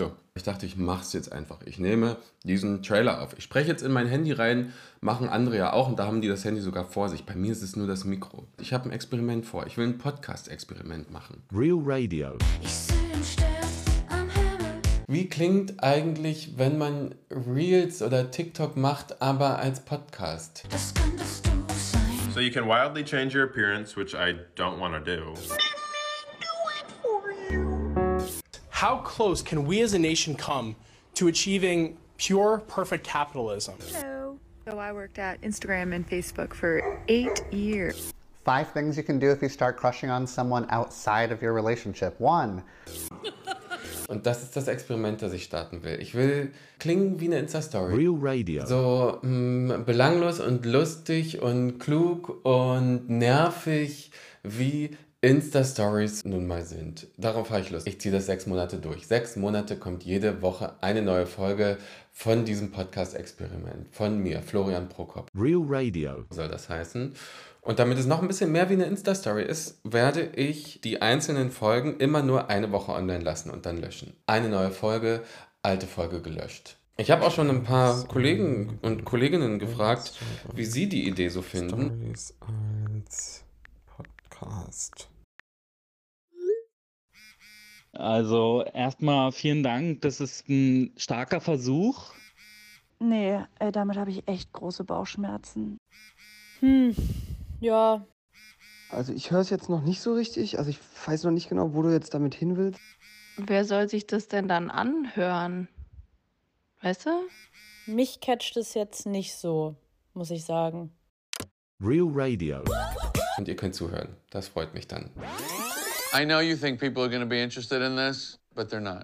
So, ich dachte, ich mache es jetzt einfach. Ich nehme diesen Trailer auf. Ich spreche jetzt in mein Handy rein, machen andere ja auch und da haben die das Handy sogar vor sich. Bei mir ist es nur das Mikro. Ich habe ein Experiment vor. Ich will ein Podcast-Experiment machen. Real Radio. Ich seh im Stern am Himmel. Wie klingt eigentlich, wenn man Reels oder TikTok macht, aber als Podcast? Das könntest du sein. So you can wildly change your appearance, which I don't want to do. How close can we as a nation come to achieving pure, perfect capitalism? Hello. So I worked at Instagram and Facebook for eight years. Five things you can do if you start crushing on someone outside of your relationship. One, Und das ist das Experiment, das ich starten will. Ich will klingen wie eine Insta-Story. Real Radio. So mh, belanglos und lustig und klug und nervig wie Insta-Stories nun mal sind. Darauf habe ich Lust. Ich ziehe das sechs Monate durch. Sechs Monate kommt jede Woche eine neue Folge von diesem Podcast-Experiment. Von mir, Florian Prokop Real Radio. soll das heißen. Und damit es noch ein bisschen mehr wie eine Insta-Story ist, werde ich die einzelnen Folgen immer nur eine Woche online lassen und dann löschen. Eine neue Folge, alte Folge gelöscht. Ich habe auch schon ein paar Kollegen und Kolleginnen gefragt, wie sie die Idee so finden. als Podcast. Also erstmal vielen Dank. Das ist ein starker Versuch. Nee, äh, damit habe ich echt große Bauchschmerzen. Hm, ja, Also ich höre es jetzt noch nicht so richtig. Also ich weiß noch nicht genau, wo du jetzt damit hin willst. Wer soll sich das denn dann anhören? Weißt du? mich catcht es jetzt nicht so, muss ich sagen. Real Radio. Und ihr könnt zuhören. Das freut mich dann. I know you think people are going to be interested in this, but they're not.